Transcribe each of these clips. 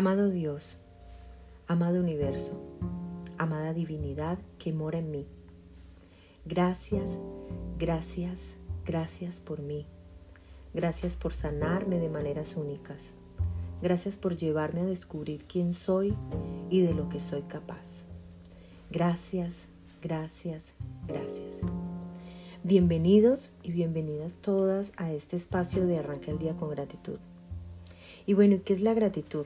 Amado Dios, amado universo, amada divinidad que mora en mí. Gracias, gracias, gracias por mí. Gracias por sanarme de maneras únicas. Gracias por llevarme a descubrir quién soy y de lo que soy capaz. Gracias, gracias, gracias. Bienvenidos y bienvenidas todas a este espacio de Arranca el Día con Gratitud. Y bueno, ¿qué es la gratitud?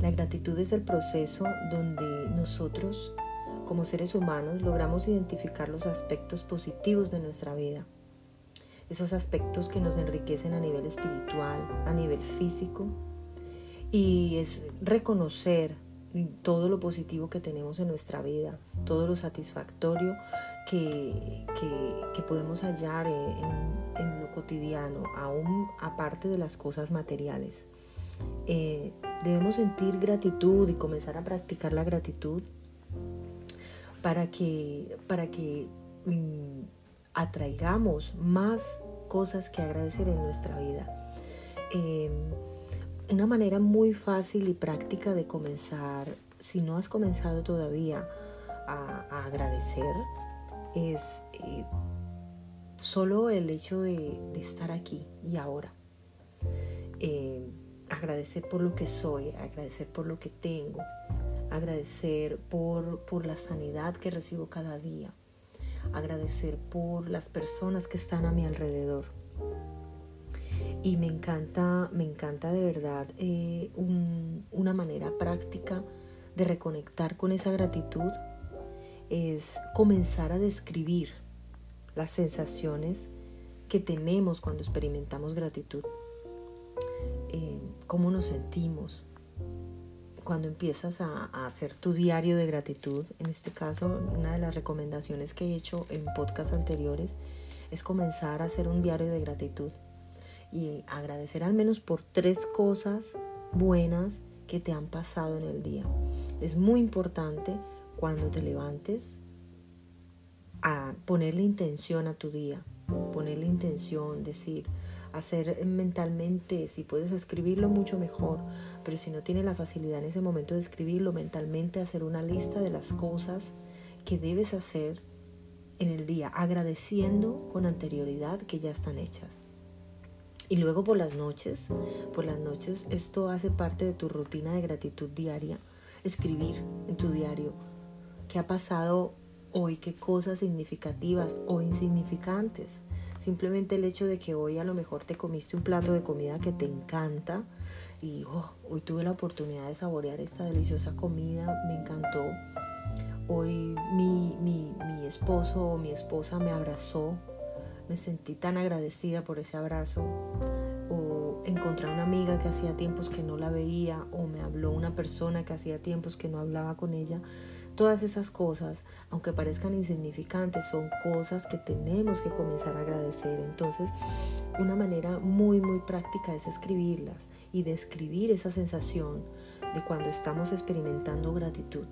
La gratitud es el proceso donde nosotros, como seres humanos, logramos identificar los aspectos positivos de nuestra vida. Esos aspectos que nos enriquecen a nivel espiritual, a nivel físico. Y es reconocer todo lo positivo que tenemos en nuestra vida, todo lo satisfactorio que, podemos hallar en, en, lo cotidiano, aún aparte de las cosas materiales. Eh, debemos sentir gratitud y comenzar a practicar la gratitud para que, para que mm, atraigamos más cosas que agradecer en nuestra vida. Em, una manera muy fácil y práctica de comenzar, si no has comenzado todavía a, agradecer, es eh, solo el hecho de, estar aquí y ahora. Em, agradecer por lo que soy, agradecer por lo que tengo, agradecer por, por la sanidad que recibo cada día, agradecer por las personas que están a mi alrededor. Y me encanta, me encanta de verdad eh, una manera práctica de reconectar con esa gratitud es comenzar a describir las sensaciones que tenemos cuando experimentamos gratitud. Eh, cómo nos sentimos. Cuando empiezas a, hacer tu diario de gratitud, en este caso, una de las recomendaciones que he hecho en podcasts anteriores es comenzar a hacer un diario de gratitud y agradecer al menos por tres cosas buenas que te han pasado en el día. Es muy importante cuando te levantes a ponerle intención a tu día, ponerle intención, decir, hacer mentalmente, si puedes escribirlo mucho mejor, pero si no tienes la facilidad en ese momento de escribirlo mentalmente, hacer una lista de las cosas que debes hacer en el día, agradeciendo con anterioridad que ya están hechas. Y luego por las noches, por las noches esto hace parte de tu rutina de gratitud diaria, escribir en tu diario qué ha pasado hoy, qué cosas significativas o insignificantes Simplemente el hecho de que hoy a lo mejor te comiste un plato de comida que te encanta y oh, hoy tuve la oportunidad de saborear esta deliciosa comida, me encantó. Hoy mi, mi, mi esposo o mi esposa me abrazó, me sentí tan agradecida por ese abrazo. Encontré una amiga que hacía tiempos que no la veía o me habló una persona que hacía tiempos que no hablaba con ella Todas esas cosas, aunque parezcan insignificantes, son cosas que tenemos que comenzar a agradecer. Entonces, una manera muy, muy práctica es escribirlas y describir esa sensación de cuando estamos experimentando gratitud.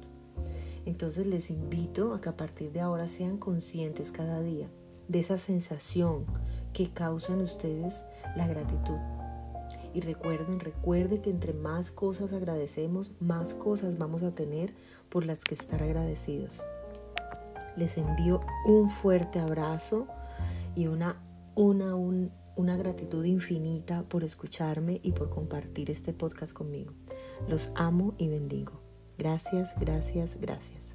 Entonces les invito a que a partir de ahora sean conscientes cada día de esa sensación que causan ustedes la gratitud. Y recuerden, recuerden que entre más cosas agradecemos, más cosas vamos a tener por las que estar agradecidos. Les envío un fuerte abrazo y una, una, una gratitud infinita por escucharme y por compartir este podcast conmigo. Los amo y bendigo. Gracias, gracias, gracias.